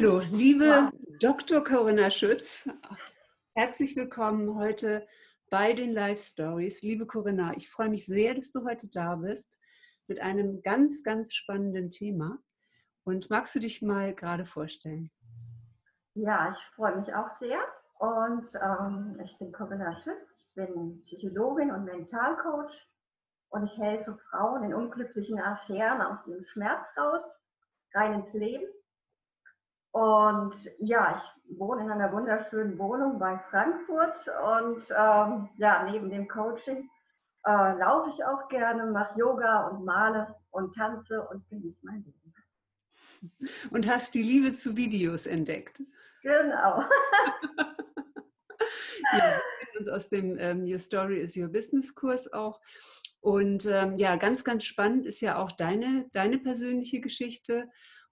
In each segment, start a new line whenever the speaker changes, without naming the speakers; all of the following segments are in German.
Hallo, liebe Dr. Corinna Schütz. Herzlich willkommen heute bei den Live Stories. Liebe Corinna, ich freue mich sehr, dass du heute da bist mit einem ganz, ganz spannenden Thema. Und magst du dich mal gerade vorstellen?
Ja, ich freue mich auch sehr. Und ähm, ich bin Corinna Schütz, ich bin Psychologin und Mentalcoach und ich helfe Frauen in unglücklichen Affären aus dem Schmerz raus, rein ins Leben. Und ja, ich wohne in einer wunderschönen Wohnung bei Frankfurt und ähm, ja, neben dem Coaching äh, laufe ich auch gerne, mache Yoga und male und tanze und genieße mein Leben.
Und hast die Liebe zu Videos entdeckt.
Genau.
ja, wir uns aus dem ähm, Your Story is Your Business Kurs auch. Und ähm, ja, ganz, ganz spannend ist ja auch deine, deine persönliche Geschichte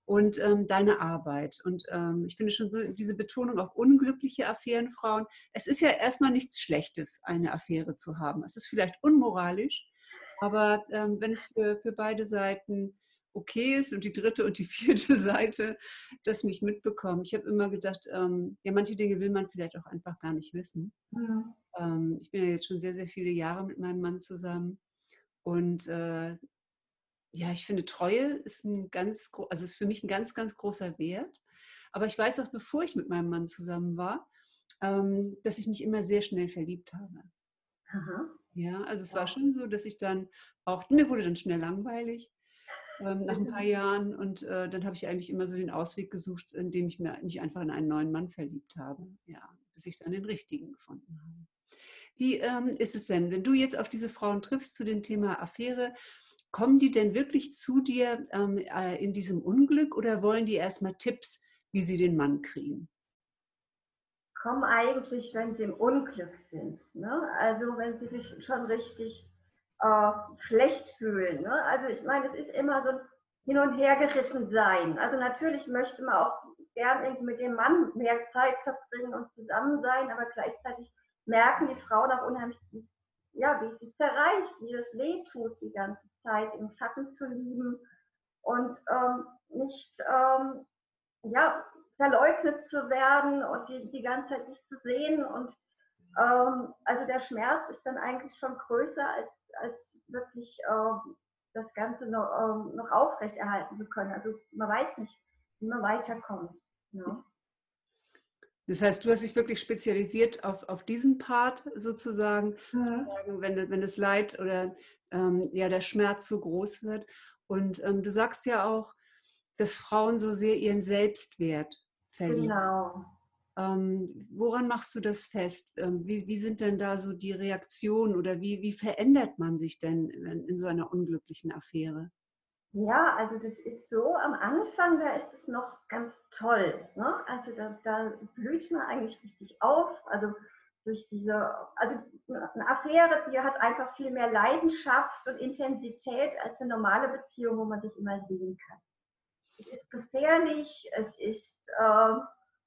und ähm, deine Arbeit. Und ähm, ich finde schon so diese Betonung auf unglückliche Affärenfrauen. Es ist ja erstmal nichts Schlechtes, eine Affäre zu haben. Es ist vielleicht unmoralisch, aber ähm, wenn es für, für beide Seiten okay ist und die dritte und die vierte Seite das nicht mitbekommen. Ich habe immer gedacht, ähm, ja, manche Dinge will man vielleicht auch einfach gar nicht wissen. Mhm. Ich bin ja jetzt schon sehr, sehr viele Jahre mit meinem Mann zusammen und äh, ja, ich finde, Treue ist ein ganz, also ist für mich ein ganz, ganz großer Wert. Aber ich weiß auch, bevor ich mit meinem Mann zusammen war, ähm, dass ich mich immer sehr schnell verliebt habe. Aha. Ja, also es war schon so, dass ich dann auch, mir wurde dann schnell langweilig ähm, nach ein paar Jahren und äh, dann habe ich eigentlich immer so den Ausweg gesucht, indem ich mir, mich einfach in einen neuen Mann verliebt habe. Ja, bis ich dann den richtigen gefunden habe. Wie ähm, ist es denn, wenn du jetzt auf diese Frauen triffst zu dem Thema Affäre? Kommen die denn wirklich zu dir ähm, äh, in diesem Unglück oder wollen die erstmal Tipps, wie sie den Mann kriegen?
Kommen eigentlich, wenn sie im Unglück sind. Ne? Also wenn sie sich schon richtig äh, schlecht fühlen. Ne? Also ich meine, es ist immer so ein Hin- und Hergerissen sein. Also natürlich möchte man auch gern irgendwie mit dem Mann mehr Zeit verbringen und zusammen sein, aber gleichzeitig merken die Frauen auch unheimlich, ja, wie sie zerreißt, wie das weh tut die ganze Zeit im Schatten zu lieben und ähm, nicht ähm, ja, verleugnet zu werden und die, die ganze Zeit nicht zu sehen. Und ähm, also der Schmerz ist dann eigentlich schon größer, als, als wirklich ähm, das Ganze noch, ähm, noch aufrechterhalten zu können. Also man weiß nicht, wie man weiterkommt. Ne?
Das heißt, du hast dich wirklich spezialisiert auf, auf diesen Part sozusagen, mhm. sagen, wenn, wenn das Leid oder ähm, ja, der Schmerz so groß wird. Und ähm, du sagst ja auch, dass Frauen so sehr ihren Selbstwert verlieren. Genau. Ähm, woran machst du das fest? Ähm, wie, wie, sind denn da so die Reaktionen oder wie, wie verändert man sich denn in, in so einer unglücklichen Affäre?
Ja, also das ist so, am Anfang, da ist es noch ganz toll. Ne? Also da, da blüht man eigentlich richtig auf. Also durch diese, also eine Affäre, die hat einfach viel mehr Leidenschaft und Intensität als eine normale Beziehung, wo man sich immer sehen kann. Es ist gefährlich, es ist, äh,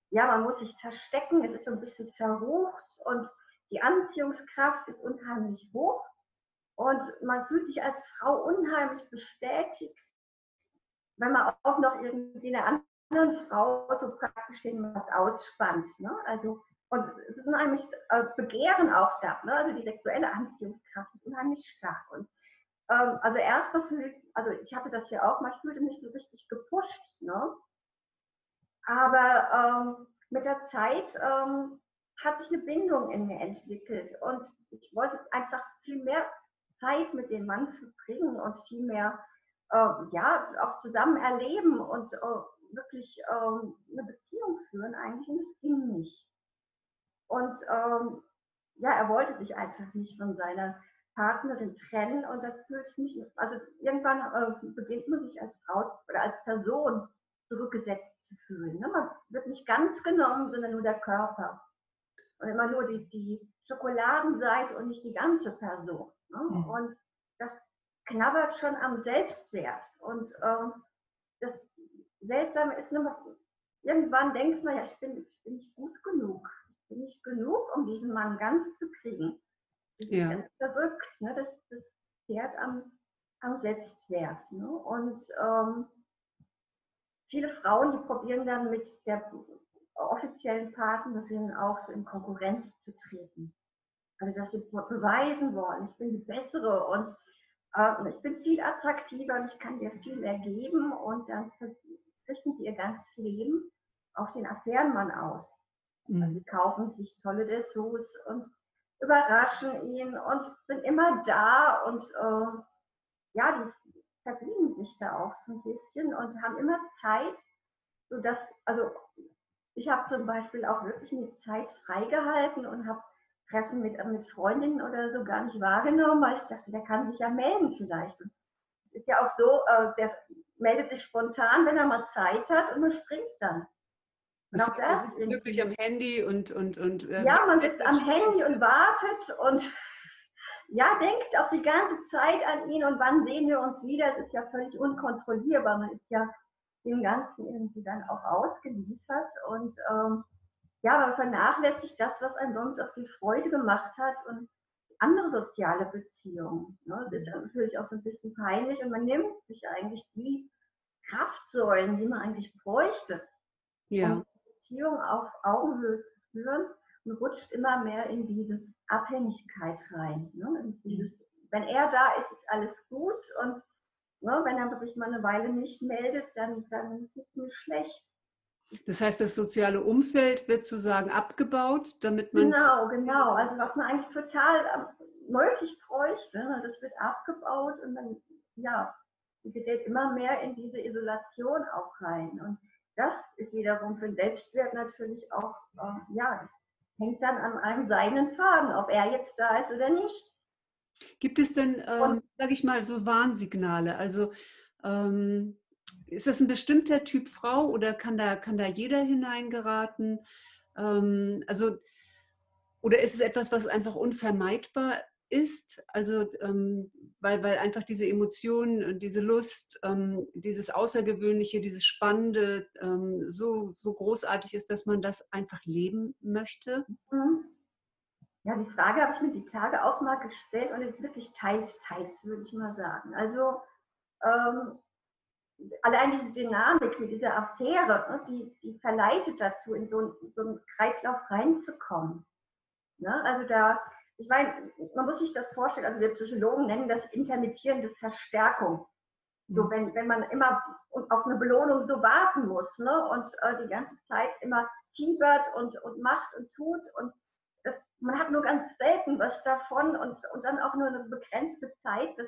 ja, man muss sich verstecken, es ist so ein bisschen verrucht und die Anziehungskraft ist unheimlich hoch. Und man fühlt sich als Frau unheimlich bestätigt, wenn man auch noch irgendwie einer anderen Frau so praktisch was ausspannt. Ne? Also, und es ist unheimlich äh, Begehren auch da. Ne? Also die sexuelle Anziehungskraft ist unheimlich stark. Und ähm, also erstmal fühlt, also ich hatte das ja auch, man fühlte mich so richtig gepusht. Ne? Aber ähm, mit der Zeit ähm, hat sich eine Bindung in mir entwickelt und ich wollte einfach viel mehr Zeit mit dem Mann verbringen und viel mehr äh, ja, auch zusammen erleben und äh, wirklich äh, eine Beziehung führen eigentlich und es ging nicht. Und ähm, ja, er wollte sich einfach nicht von seiner Partnerin trennen und das fühlt sich also irgendwann äh, beginnt man sich als Frau oder als Person zurückgesetzt zu fühlen. Ne? Man wird nicht ganz genommen, sondern nur der Körper. Und immer nur die, die Schokoladenseite und nicht die ganze Person. Ne? Mhm. Und das knabbert schon am Selbstwert. Und ähm, das Seltsame ist nur, irgendwann denkt man ja, ich bin, ich bin nicht gut genug. Ich bin nicht genug, um diesen Mann ganz zu kriegen. Das ist ja. ganz verrückt. Ne? Das, das zehrt am, am Selbstwert. Ne? Und ähm, viele Frauen, die probieren dann mit der offiziellen Partnerin auch so in Konkurrenz zu treten. Also dass sie beweisen wollen, ich bin die bessere und äh, ich bin viel attraktiver und ich kann dir viel mehr geben und dann richten sie ihr ganzes Leben auf den Affärenmann aus. Mhm. Also sie kaufen sich tolle Dessous und überraschen ihn und sind immer da und äh, ja, die verbiegen sich da auch so ein bisschen und haben immer Zeit, sodass, also ich habe zum Beispiel auch wirklich eine Zeit freigehalten und habe Treffen mit, mit Freundinnen oder so gar nicht wahrgenommen, weil ich dachte, der kann sich ja melden vielleicht. Und ist ja auch so, äh, der meldet sich spontan, wenn er mal Zeit hat und man springt dann.
Und auch das ist wirklich am Handy und und und
äh, ja, man ist am Handy und wartet und ja, denkt auch die ganze Zeit an ihn und wann sehen wir uns wieder. Das ist ja völlig unkontrollierbar. Man ist ja dem Ganzen irgendwie dann auch ausgeliefert und ähm, ja, man vernachlässigt das, was einen sonst auch viel Freude gemacht hat und andere soziale Beziehungen. Ne? Das ist natürlich auch so ein bisschen peinlich und man nimmt sich eigentlich die Kraftsäulen, die man eigentlich bräuchte, ja. um Beziehungen auf Augenhöhe zu führen und rutscht immer mehr in diese Abhängigkeit rein. Ne? Dieses, wenn er da ist, ist alles gut und ne, wenn er sich mal eine Weile nicht meldet, dann, dann ist es mir schlecht.
Das heißt, das soziale Umfeld wird sozusagen abgebaut, damit man.
Genau, genau. Also was man eigentlich total ähm, nötig bräuchte, ne, das wird abgebaut und dann, ja, gerät immer mehr in diese Isolation auch rein. Und das ist wiederum für den Selbstwert natürlich auch, äh, ja, das hängt dann an einem seinen Faden, ob er jetzt da ist oder nicht.
Gibt es denn, ähm, sage ich mal, so Warnsignale? Also ähm, ist das ein bestimmter Typ Frau oder kann da, kann da jeder hineingeraten? Ähm, also, oder ist es etwas, was einfach unvermeidbar ist? Also, ähm, weil, weil einfach diese Emotionen diese Lust, ähm, dieses Außergewöhnliche, dieses Spannende ähm, so, so großartig ist, dass man das einfach leben möchte?
Mhm. Ja, die Frage habe ich mir die Tage auch mal gestellt und ist wirklich teils, teils, würde ich mal sagen. Also, ähm, allein diese Dynamik mit dieser Affäre, ne, die, die verleitet dazu, in so, so einen Kreislauf reinzukommen. Ne? Also da, ich meine, man muss sich das vorstellen, also wir Psychologen nennen das intermittierende Verstärkung. So, mhm. wenn, wenn man immer auf eine Belohnung so warten muss ne? und äh, die ganze Zeit immer fiebert und, und macht und tut und das, man hat nur ganz selten was davon und, und dann auch nur eine begrenzte Zeit, das,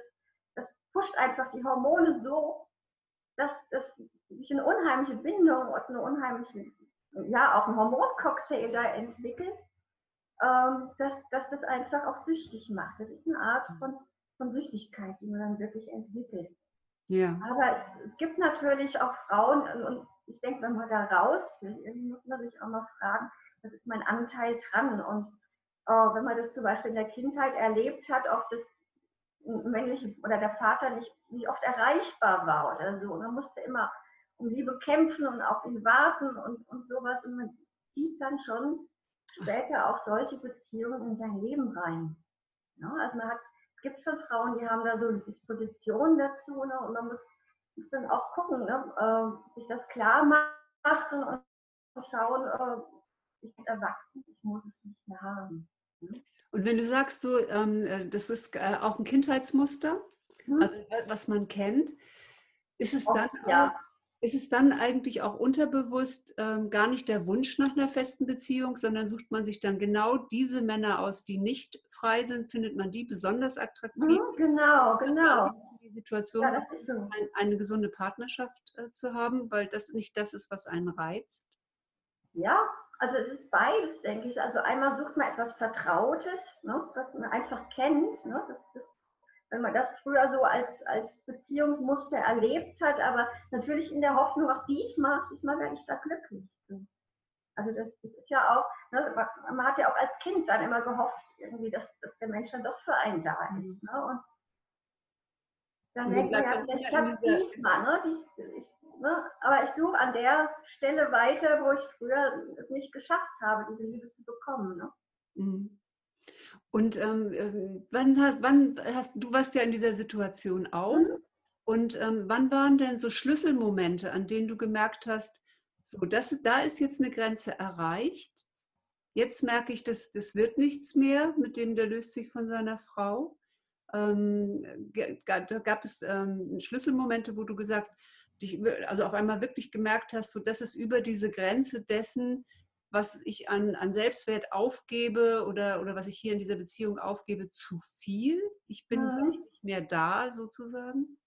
das pusht einfach die Hormone so dass, dass sich eine unheimliche Bindung und eine unheimliche, ja, auch ein Hormoncocktail da entwickelt, ähm, dass, dass das einfach auch süchtig macht. Das ist eine Art von, von Süchtigkeit, die man dann wirklich entwickelt. Ja. Aber es, es gibt natürlich auch Frauen, und ich denke, wenn man da raus will, muss man sich auch mal fragen, was ist mein Anteil dran? Und äh, wenn man das zum Beispiel in der Kindheit erlebt hat, ob das männliche oder der Vater nicht, nicht oft erreichbar war oder so. Man musste immer um Liebe kämpfen und auf ihn warten und, und sowas. Und man zieht dann schon später auch solche Beziehungen in sein Leben rein. Ja, also man hat, es gibt schon Frauen, die haben da so eine Disposition dazu ne, und man muss, muss dann auch gucken, ne, äh, sich das klar machen und schauen, äh, ich bin erwachsen, ich muss es nicht mehr haben.
Ne? Und wenn du sagst, so, ähm, äh, das ist äh, auch ein Kindheitsmuster, mhm. also was man kennt, ist es, dann oh, ja. auch, ist es dann eigentlich auch unterbewusst ähm, gar nicht der Wunsch nach einer festen Beziehung, sondern sucht man sich dann genau diese Männer aus, die nicht frei sind, findet man die besonders attraktiv? Mhm,
genau, genau.
Die Situation, ja, so. ein, eine gesunde Partnerschaft äh, zu haben, weil das nicht das ist, was einen reizt?
Ja, also es ist beides, denke ich. Also einmal sucht man etwas Vertrautes, ne, was man einfach kennt. Ne, das, das, wenn man das früher so als, als Beziehungsmuster erlebt hat, aber natürlich in der Hoffnung, auch diesmal, diesmal werde ich da glücklich. Also das, das ist ja auch, ne, man hat ja auch als Kind dann immer gehofft, irgendwie, dass, dass der Mensch dann doch für einen da ist. Ne? Und dann denkt man ja, vielleicht klappt diesmal. Ne? Dies, ich, ne? Aber ich suche an der Stelle weiter, wo ich früher es nicht geschafft habe, diese Liebe zu bekommen. Ne? Mhm.
Und ähm, ähm wann, wann hast du warst ja in dieser Situation auch? Mhm. Und ähm, wann waren denn so Schlüsselmomente, an denen du gemerkt hast, so, das, da ist jetzt eine Grenze erreicht. Jetzt merke ich, dass das wird nichts mehr, mit dem der löst sich von seiner Frau. Ähm, da gab es ähm, Schlüsselmomente, wo du gesagt, dich, also auf einmal wirklich gemerkt hast, so, das ist über diese Grenze dessen, was ich an, an Selbstwert aufgebe oder, oder was ich hier in dieser Beziehung aufgebe, zu viel. Ich bin mhm. nicht mehr da sozusagen.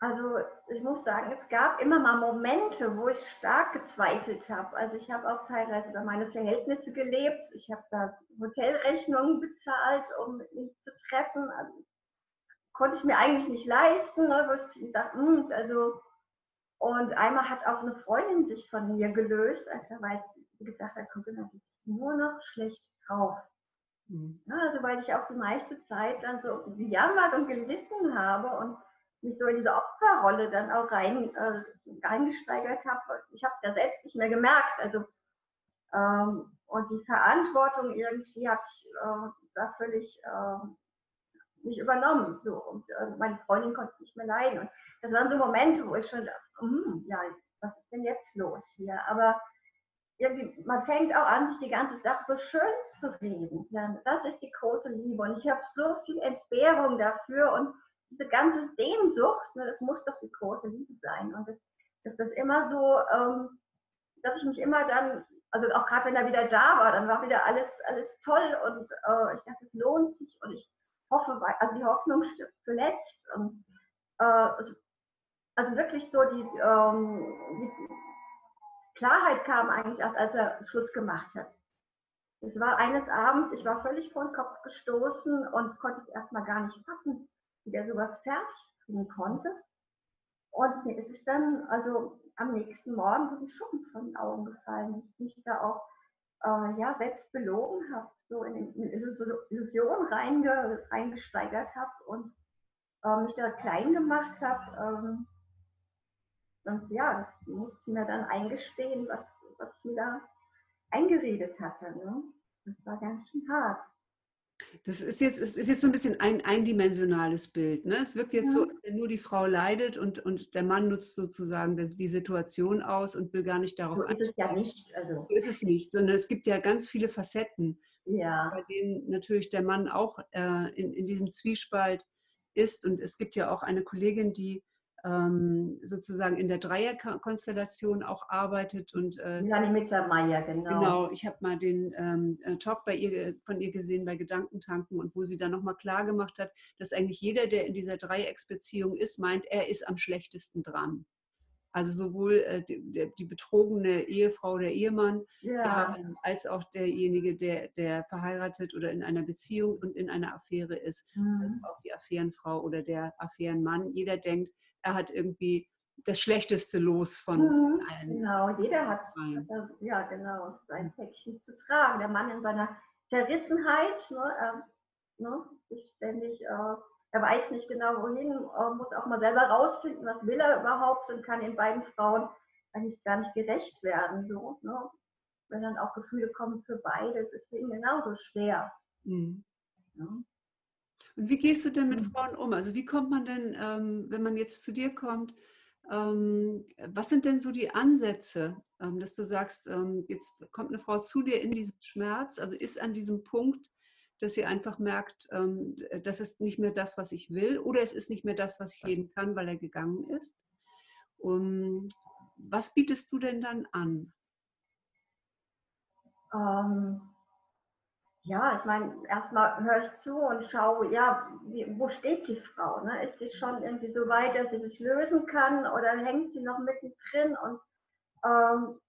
Also ich muss sagen, es gab immer mal Momente, wo ich stark gezweifelt habe. Also ich habe auch teilweise über meine Verhältnisse gelebt. Ich habe da Hotelrechnungen bezahlt, um ihn zu treffen. Also, konnte ich mir eigentlich nicht leisten, ne, wo ich dachte, hm, also und einmal hat auch eine Freundin sich von mir gelöst, einfach weil sie gesagt hat, guck mal, du bist nur noch schlecht drauf. Mhm. Ja, also weil ich auch die meiste Zeit dann so gejammert und gelitten habe und mich so in diese Opferrolle dann auch rein, äh, reingesteigert habe. Ich habe ja selbst nicht mehr gemerkt. Also ähm, und die Verantwortung irgendwie habe ich äh, da völlig äh, nicht übernommen. So. Und äh, meine Freundin konnte es nicht mehr leiden. Und das waren so Momente, wo ich schon dachte, hm, ja, was ist denn jetzt los hier? Aber irgendwie, man fängt auch an, sich die ganze Sache so schön zu reden. Ja, das ist die große Liebe. Und ich habe so viel Entbehrung dafür und diese ganze Sehnsucht, ne, das muss doch die große Liebe sein. Und das, dass das immer so, ähm, dass ich mich immer dann, also auch gerade wenn er wieder da war, dann war wieder alles, alles toll und äh, ich dachte, es lohnt sich und ich hoffe, also die Hoffnung stirbt zuletzt. Und, äh, also wirklich so die, ähm, die Klarheit kam eigentlich erst, als er Schluss gemacht hat. Es war eines Abends, ich war völlig vor den Kopf gestoßen und konnte es erstmal gar nicht fassen wie der sowas fertig kriegen konnte. Und mir ist es dann, also am nächsten Morgen so die Schuppen von den Augen gefallen. Ich mich da auch äh, ja, selbst belogen habe, so in, in Illusion reinge, reingesteigert habe und äh, mich da klein gemacht habe. Ähm, und ja, das musste ich mir dann eingestehen, was, was ich mir da eingeredet hatte. Ne? Das war ganz schön hart.
Das ist jetzt, es ist jetzt so ein bisschen ein eindimensionales Bild. Ne? Es wirkt jetzt ja. so, wenn nur die Frau leidet und, und der Mann nutzt sozusagen das, die Situation aus und will gar nicht darauf
So ist es ja nicht. Also.
So ist es nicht, sondern es gibt ja ganz viele Facetten,
ja.
bei denen natürlich der Mann auch äh, in, in diesem Zwiespalt ist. Und es gibt ja auch eine Kollegin, die ähm, sozusagen in der Dreierkonstellation auch arbeitet. Und,
äh, Janine Mittermeier, genau.
Genau, ich habe mal den ähm, äh, Talk bei ihr, von ihr gesehen bei Gedankentanken und wo sie dann nochmal klar gemacht hat, dass eigentlich jeder, der in dieser Dreiecksbeziehung ist, meint, er ist am schlechtesten dran. Also sowohl äh, die, die, betrogene Ehefrau oder Ehemann
ja.
äh, als auch derjenige, der, der verheiratet oder in einer Beziehung und in einer Affäre ist. Mhm. Also auch die Affärenfrau oder der Affärenmann. Jeder denkt, er hat irgendwie das schlechteste Los von,
mhm. allen. Genau, jeder hat das, ja genau sein Päckchen zu tragen. Der Mann in seiner Zerrissenheit, ne, äh, ne, ist ständig äh, er weiß nicht genau wohin, muss auch mal selber rausfinden, was will er überhaupt und kann den beiden Frauen eigentlich gar nicht gerecht werden. So, ne? Wenn dann auch Gefühle kommen für beide, ist es für ihn genauso schwer. Mhm.
Ja. Und wie gehst du denn mit mhm. Frauen um? Also wie kommt man denn, ähm, wenn man jetzt zu dir kommt, ähm, was sind denn so die Ansätze, ähm, dass du sagst, ähm, jetzt kommt eine Frau zu dir in diesen Schmerz, also ist an diesem Punkt, dass sie einfach merkt, ähm, das ist nicht mehr das, was ich will oder es ist nicht mehr das, was ich geben kann, weil er gegangen ist. Um, was bietest du denn dann an?
Ähm, ja, ich meine, erstmal höre ich zu und schaue, ja, wie, wo steht die Frau? Ne? Ist sie schon irgendwie so weit, dass sie sich lösen kann oder hängt sie noch mittendrin und ähm,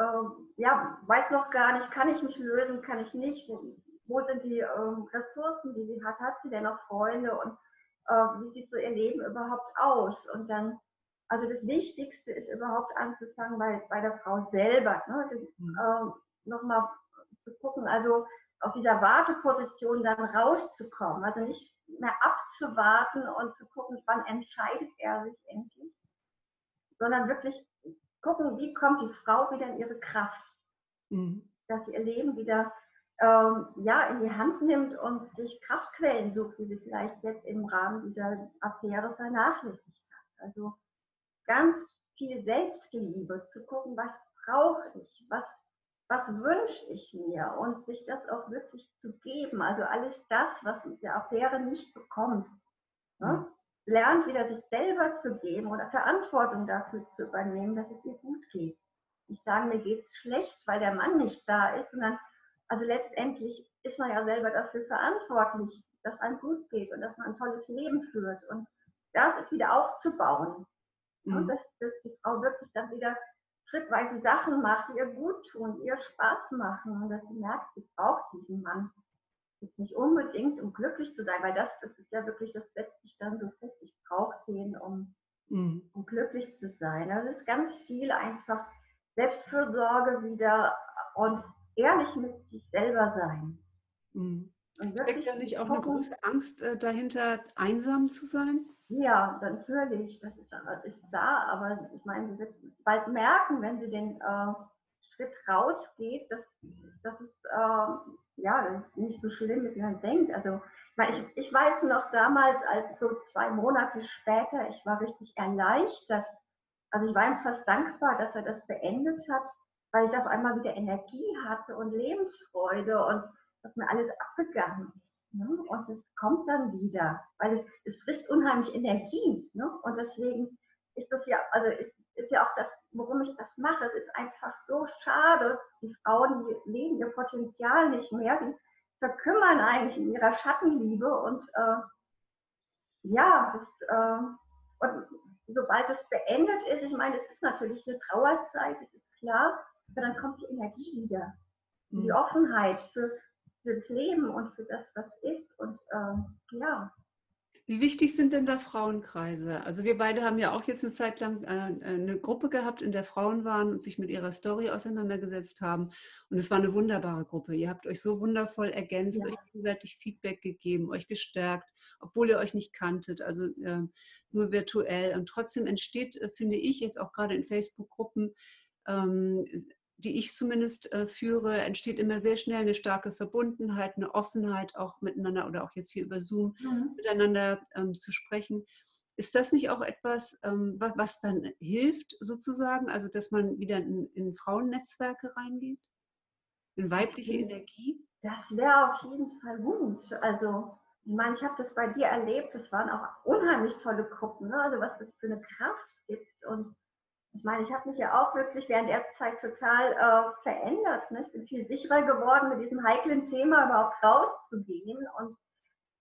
ähm, ja, weiß noch gar nicht, kann ich mich lösen, kann ich nicht, wo, wo sind die ähm, Ressourcen, die sie hat, hat sie denn noch Freunde und äh, wie sieht so ihr Leben überhaupt aus? Und dann, also das Wichtigste ist überhaupt anzufangen bei, bei der Frau selber, ne? mhm. äh, nochmal zu gucken, also aus dieser Warteposition dann rauszukommen, also nicht mehr abzuwarten und zu gucken, wann entscheidet er sich endlich, sondern wirklich gucken, wie kommt die Frau wieder in ihre Kraft, mhm. dass sie ihr Leben wieder, ähm, ja, in die Hand nimmt und sich Kraftquellen sucht, die sie vielleicht jetzt im Rahmen dieser Affäre vernachlässigt hat. Also ganz viel Selbstliebe, zu gucken, was brauche ich, was, was wünsche ich mir und sich das auch wirklich zu geben. Also alles das, was diese Affäre nicht bekommt. Ne? Lernt wieder sich selber zu geben oder Verantwortung dafür zu übernehmen, dass es ihr gut geht. Ich sage, mir geht es schlecht, weil der Mann nicht da ist, sondern also letztendlich ist man ja selber dafür verantwortlich, dass einem gut geht und dass man ein tolles Leben führt. Und das ist wieder aufzubauen. Mhm. Und dass, dass die Frau wirklich dann wieder schrittweise Sachen macht, die ihr gut tun, ihr Spaß machen und dass sie merkt, sie braucht diesen Mann. Jetzt nicht unbedingt, um glücklich zu sein, weil das, das ist ja wirklich, das setzt sich dann so fest, ich brauche den, um, mhm. um glücklich zu sein. Also es ist ganz viel einfach Selbstfürsorge wieder und ehrlich mit sich selber sein.
Mhm. Steckt da nicht auch eine große Angst äh, dahinter, einsam zu sein?
Ja, natürlich, das ist, ist da, aber ich meine, sie wird bald merken, wenn sie den äh, Schritt rausgeht, dass, dass es äh, ja, nicht so schlimm ist, wie man denkt. Also ich, ich weiß noch damals, als so zwei Monate später, ich war richtig erleichtert. Also ich war ihm fast dankbar, dass er das beendet hat, weil ich auf einmal wieder Energie hatte und Lebensfreude und dass mir alles abgegangen ist. Ne? Und es kommt dann wieder, weil es, es frisst unheimlich Energie. Ne? Und deswegen ist das ja, also ist, ist ja auch das, warum ich das mache. Es ist einfach so schade. Die Frauen, die leben ihr Potenzial nicht mehr, die verkümmern eigentlich in ihrer Schattenliebe und äh, ja, das, äh, und sobald es beendet ist, ich meine, es ist natürlich eine Trauerzeit, das ist klar, aber dann kommt die Energie wieder. Mhm. Die Offenheit für, für das Leben und für das, was ist. Und ähm, ja.
Wie wichtig sind denn da Frauenkreise? Also wir beide haben ja auch jetzt eine Zeit lang äh, eine Gruppe gehabt, in der Frauen waren und sich mit ihrer Story auseinandergesetzt haben. Und es war eine wunderbare Gruppe. Ihr habt euch so wundervoll ergänzt, ja. euch gegenseitig Feedback gegeben, euch gestärkt, obwohl ihr euch nicht kanntet, also äh, nur virtuell. Und trotzdem entsteht, äh, finde ich, jetzt auch gerade in Facebook-Gruppen, ähm, die ich zumindest äh, führe, entsteht immer sehr schnell eine starke Verbundenheit, eine Offenheit auch miteinander oder auch jetzt hier über Zoom mhm. miteinander ähm, zu sprechen. Ist das nicht auch etwas, ähm, was, was, dann hilft sozusagen, also dass man wieder in, in Frauennetzwerke reingeht? In weibliche Energie?
Das wäre auf jeden Fall gut. Also ich meine, ich habe das bei dir erlebt, das waren auch unheimlich tolle Gruppen, ne? also was das für eine Kraft gibt und ich meine, ich habe mich ja auch wirklich während der Zeit total äh, verändert. Ne? Ich bin viel sicherer geworden, mit diesem heiklen Thema überhaupt rauszugehen. Und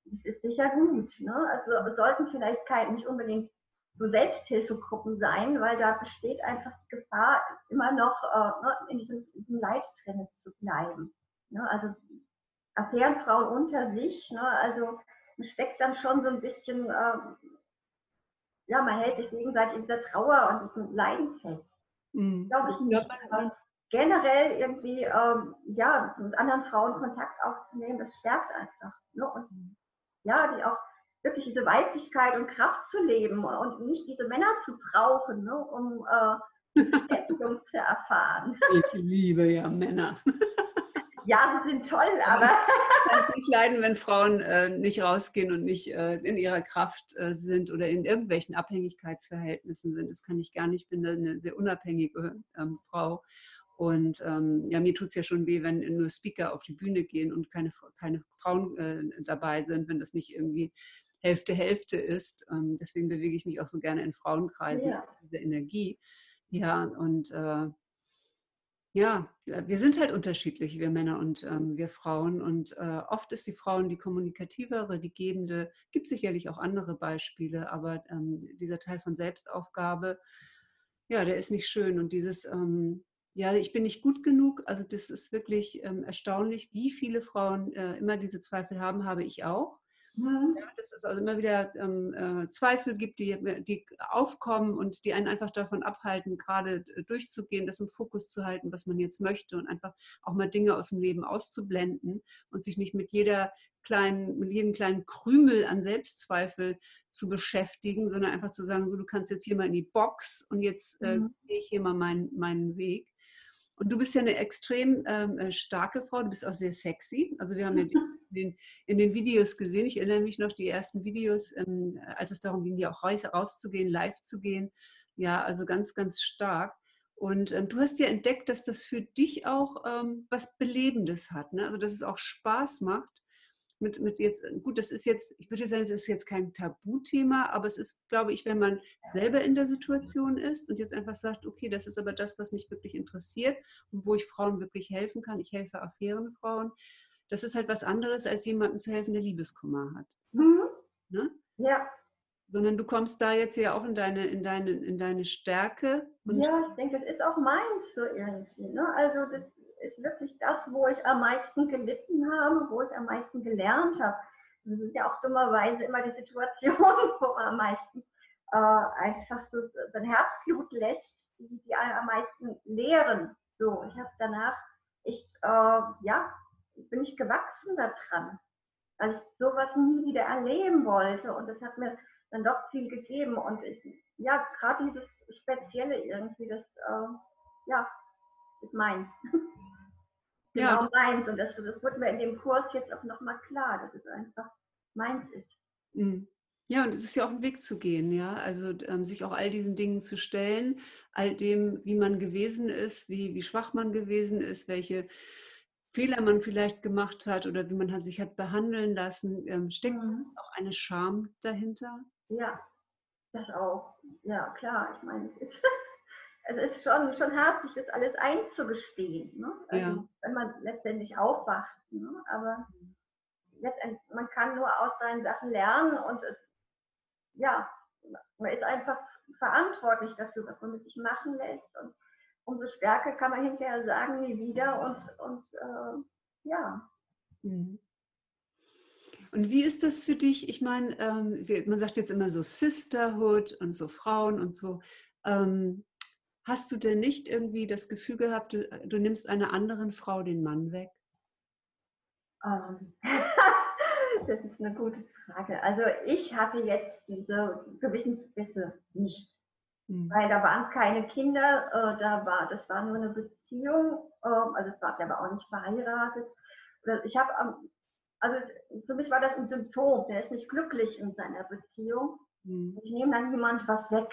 das ist sicher gut. Ne? Also sollten vielleicht kein, nicht unbedingt so Selbsthilfegruppen sein, weil da besteht einfach die Gefahr, immer noch äh, ne, in, diesem, diesem Leid drin zu bleiben. Ne? Also Affärenfrauen unter sich, ne? also steckt dann schon so ein bisschen äh, ja, man hält sich gegenseitig in dieser Trauer und diesem Leiden fest. Mhm. Glaube ich nicht. Ja, generell irgendwie, ähm, ja, mit anderen Frauen Kontakt aufzunehmen, das stärkt einfach. Ne? Und ja, die auch wirklich diese Weiblichkeit und Kraft zu leben und nicht diese Männer zu brauchen, ne, um äh, Bestätigung zu erfahren.
Ich liebe ja Männer.
Ja, sie sind toll, aber.
Ich kann es nicht leiden, wenn Frauen äh, nicht rausgehen und nicht äh, in ihrer Kraft äh, sind oder in irgendwelchen Abhängigkeitsverhältnissen sind. Das kann ich gar nicht. Ich bin eine sehr unabhängige ähm, Frau. Und ähm, ja, mir tut es ja schon weh, wenn nur Speaker auf die Bühne gehen und keine, keine Frauen äh, dabei sind, wenn das nicht irgendwie Hälfte Hälfte ist. Ähm, deswegen bewege ich mich auch so gerne in Frauenkreisen, ja. diese Energie. Ja, und äh, ja, wir sind halt unterschiedlich, wir Männer und ähm, wir Frauen. Und äh, oft ist die Frauen die kommunikativere, die gebende. Gibt sicherlich auch andere Beispiele, aber ähm, dieser Teil von Selbstaufgabe, ja, der ist nicht schön. Und dieses, ähm, ja, ich bin nicht gut genug, also das ist wirklich ähm, erstaunlich, wie viele Frauen äh, immer diese Zweifel haben, habe ich auch. Mhm. Ja, dass es also immer wieder ähm, äh, Zweifel gibt, die, die aufkommen und die einen einfach davon abhalten, gerade äh, durchzugehen, das im Fokus zu halten, was man jetzt möchte und einfach auch mal Dinge aus dem Leben auszublenden und sich nicht mit jeder kleinen, mit jedem kleinen Krümel an Selbstzweifel zu beschäftigen, sondern einfach zu sagen, so du kannst jetzt hier mal in die Box und jetzt äh, mhm. gehe ich hier mal mein, meinen Weg. Und du bist ja eine extrem ähm, äh, starke Frau, du bist auch sehr sexy. Also wir haben ja in den, in den Videos gesehen, ich erinnere mich noch, die ersten Videos, ähm, als es darum ging, ja auch raus, rauszugehen, live zu gehen. Ja, also ganz, ganz stark. Und ähm, du hast ja entdeckt, dass das für dich auch ähm, was Belebendes hat. Ne? Also dass es auch Spaß macht. Mit, mit jetzt, gut, das ist jetzt, ich würde sagen, es ist jetzt kein Tabuthema, aber es ist, glaube ich, wenn man selber in der Situation ist und jetzt einfach sagt, okay, das ist aber das, was mich wirklich interessiert und wo ich Frauen wirklich helfen kann. Ich helfe Affärenfrauen. Das ist halt was anderes, als jemandem zu helfen, der Liebeskummer hat. Mhm.
Ne? Ja,
sondern du kommst da jetzt ja auch in deine, in deine, in deine Stärke.
ja, ich denke, das ist auch meins so irgendwie. Ne? Also das ist wirklich das, wo ich am meisten gelitten habe, wo ich am meisten gelernt habe. Das sind ja auch dummerweise immer die Situationen, wo man am meisten äh, einfach so sein Herzblut lässt, die, die am meisten lehren. So, ich habe danach echt, äh, ja, bin ich gewachsen daran, weil ich sowas nie wieder erleben wollte. Und das hat mir dann doch viel gegeben. Und ich, ja, gerade dieses Spezielle irgendwie, das äh, ja, ist meins.
ja,
genau meins. Und das, das wird mir in dem Kurs jetzt auch nochmal klar, dass es einfach meins ist.
Mhm. Ja, und es ist ja auch ein Weg zu gehen, ja. Also ähm, sich auch all diesen Dingen zu stellen, all dem, wie man gewesen ist, wie, wie schwach man gewesen ist, welche Fehler man vielleicht gemacht hat oder wie man hat, sich hat behandeln lassen. Ähm, steckt mhm. auch eine Scham dahinter?
Ja, das auch. Ja, klar. Ich meine, es ist, es ist schon, schon hart, sich das alles einzugestehen. Ne? Also, ja. Wenn man letztendlich aufwacht. Ne? Aber man kann nur aus seinen Sachen lernen und es, ja, man ist einfach verantwortlich dafür, was man mit sich machen lässt. Und umso stärker kann man hinterher sagen, nie wieder und, und äh, ja. Mhm.
Und wie ist das für dich? Ich meine, ähm, man sagt jetzt immer so Sisterhood und so Frauen und so. Ähm, hast du denn nicht irgendwie das Gefühl gehabt, du, du nimmst einer anderen Frau den Mann weg?
Um, ähm, das ist eine gute Frage. Also ich hatte jetzt diese Gewissensbisse nicht. Hm. Weil da waren keine Kinder, äh, da war, das war nur eine Beziehung, äh, also es war, der war auch nicht verheiratet. Ich habe also für mich war das ein Symptom, der ist nicht glücklich in seiner Beziehung. Mhm. Ich nehme dann jemand was weg.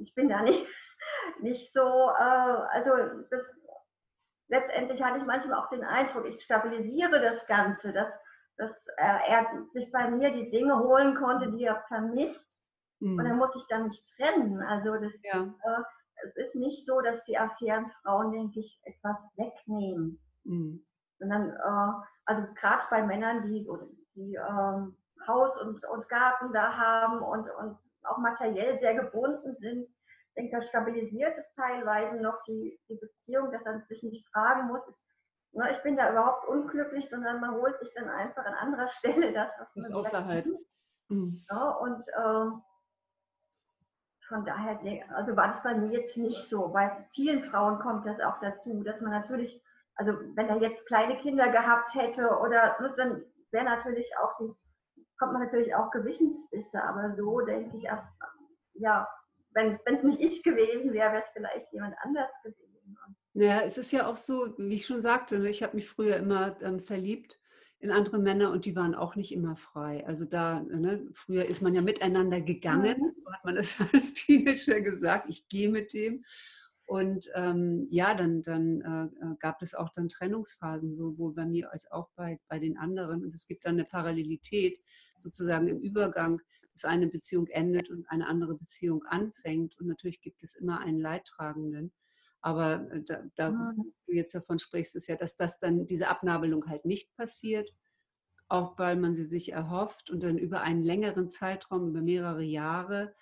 Ich bin da nicht, nicht so, äh, also das, letztendlich hatte ich manchmal auch den Eindruck, ich stabilisiere das Ganze, dass, dass äh, er sich bei mir die Dinge holen konnte, die er vermisst. Mhm. Und dann muss ich dann nicht trennen. Also das, ja. äh, es ist nicht so, dass die Affärenfrauen, denke ich, etwas wegnehmen. Mhm sondern äh, also gerade bei Männern, die, die ähm, Haus und, und Garten da haben und, und auch materiell sehr gebunden sind, ich denke, das stabilisiert es teilweise noch die, die Beziehung, dass man sich nicht fragen muss, ist, ne, ich bin da überhaupt unglücklich, sondern man holt sich dann einfach an anderer Stelle das, was
das man außerhalb.
Mhm. Ja, und äh, von daher, also war das bei mir jetzt nicht so. Bei vielen Frauen kommt das auch dazu, dass man natürlich also wenn er jetzt kleine Kinder gehabt hätte oder ne, dann wäre natürlich auch die, kommt man natürlich auch Gewissensbisse, aber so denke ich, ja, wenn es nicht ich gewesen wäre, wäre es vielleicht jemand anders gewesen.
Naja, es ist ja auch so, wie ich schon sagte, ne, ich habe mich früher immer ähm, verliebt in andere Männer und die waren auch nicht immer frei. Also da, ne, früher ist man ja miteinander gegangen, mhm. hat man das als Teenager gesagt, ich gehe mit dem. Und ähm, ja, dann, dann äh, äh, gab es auch dann Trennungsphasen, sowohl bei mir als auch bei, bei den anderen. Und es gibt dann eine Parallelität sozusagen im Übergang, dass eine Beziehung endet und eine andere Beziehung anfängt. Und natürlich gibt es immer einen Leidtragenden. Aber äh, da, da ja. du jetzt davon sprichst, ist ja, dass das dann diese Abnabelung halt nicht passiert, auch weil man sie sich erhofft und dann über einen längeren Zeitraum, über mehrere Jahre,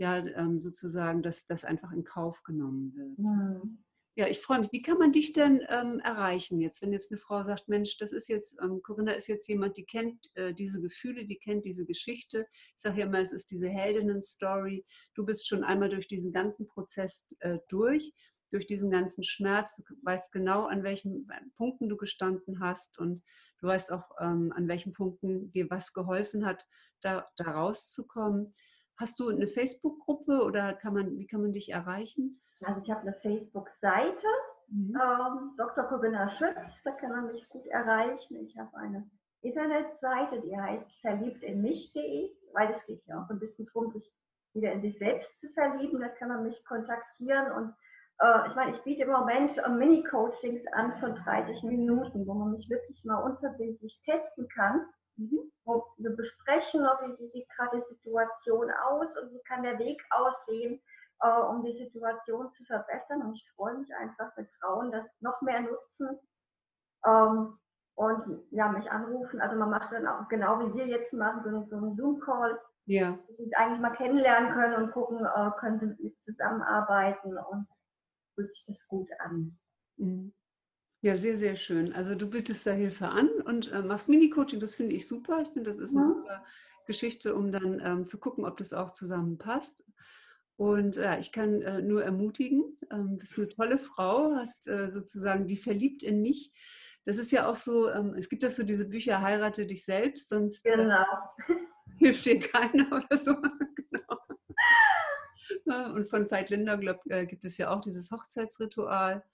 ja, ähm, sozusagen, dass das einfach in Kauf genommen wird. Mhm. Ja, ich freue mich. Wie kann man dich denn ähm, erreichen jetzt, wenn jetzt eine Frau sagt, Mensch, das ist jetzt, ähm, Corinna ist jetzt jemand, die kennt äh, diese Gefühle, die kennt diese Geschichte. Ich sage ja immer, es ist diese Heldinnen-Story. Du bist schon einmal durch diesen ganzen Prozess äh, durch, durch diesen ganzen Schmerz. Du weißt genau, an welchen Punkten du gestanden hast und du weißt auch, ähm, an welchen Punkten dir was geholfen hat, da, da rauszukommen. Hast du eine Facebook-Gruppe oder kann man, wie kann man dich erreichen?
Also ich habe eine Facebook-Seite, mhm. ähm, Dr. Corinna Schütz, da kann man mich gut erreichen. Ich habe eine Internetseite, die heißt verliebtinmich.de, weil es geht ja auch ein bisschen darum, sich wieder in sich selbst zu verlieben. Da kann man mich kontaktieren und äh, ich meine, ich biete im Moment äh, Mini-Coachings an von 30 Minuten, wo man mich wirklich mal unverbindlich testen kann. Mhm. Wo wir besprechen, wie, wie sieht gerade die Situation aus und wie kann der Weg aussehen, äh, um die Situation zu verbessern. Und ich freue mich einfach, wenn Frauen das noch mehr nutzen ähm, und ja, mich anrufen. Also man macht dann auch genau wie wir jetzt machen, so, so einen Zoom-Call. Ja. Die sich eigentlich mal kennenlernen können und gucken, äh, können sie zusammenarbeiten und fühlt sich das gut an.
Mhm. Ja, sehr, sehr schön. Also du bietest da Hilfe an und äh, machst Mini-Coaching, das finde ich super. Ich finde, das ist eine ja. super Geschichte, um dann ähm, zu gucken, ob das auch zusammenpasst. Und ja, ich kann äh, nur ermutigen, ähm, bist eine tolle Frau, hast äh, sozusagen die verliebt in mich. Das ist ja auch so, ähm, es gibt ja so diese Bücher, heirate dich selbst, sonst äh, genau. hilft dir keiner oder so. genau. Und von Veit Linder glaub, äh, gibt es ja auch dieses Hochzeitsritual.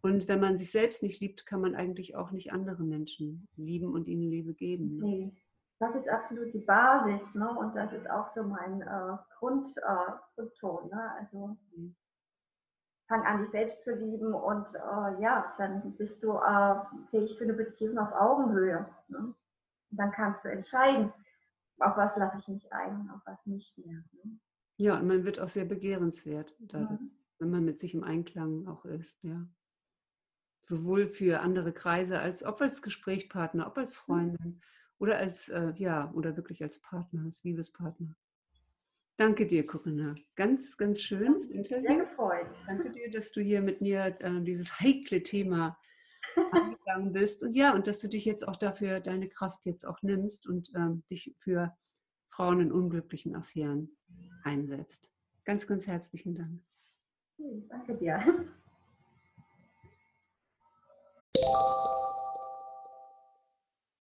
Und wenn man sich selbst nicht liebt, kann man eigentlich auch nicht andere Menschen lieben und ihnen Liebe geben.
Ne? Nee, das ist absolut die Basis. Ne? Und das ist auch so mein äh, äh, Grundton. Ne? Also mhm. fang an, dich selbst zu lieben und äh, ja, dann bist du äh, fähig für eine Beziehung auf Augenhöhe. Ne? Und dann kannst du entscheiden, auf was lasse ich mich ein und auf was nicht mehr. Ne?
Ja, und man wird auch sehr begehrenswert, dadurch, mhm. wenn man mit sich im Einklang auch ist, ja. Sowohl für andere Kreise, als ob als Gesprächspartner, ob als mhm. Freundin oder als, äh, ja, oder wirklich als Partner, als Liebespartner. Danke dir, Corinna. Ganz, ganz schön das
Interview. Sehr gefreut.
Danke dir, dass du hier mit mir äh, dieses heikle Thema angegangen bist. Und ja, und dass du dich jetzt auch dafür deine Kraft jetzt auch nimmst und ähm, dich für Frauen in unglücklichen Affären einsetzt. Ganz, ganz herzlichen Dank.
Danke dir.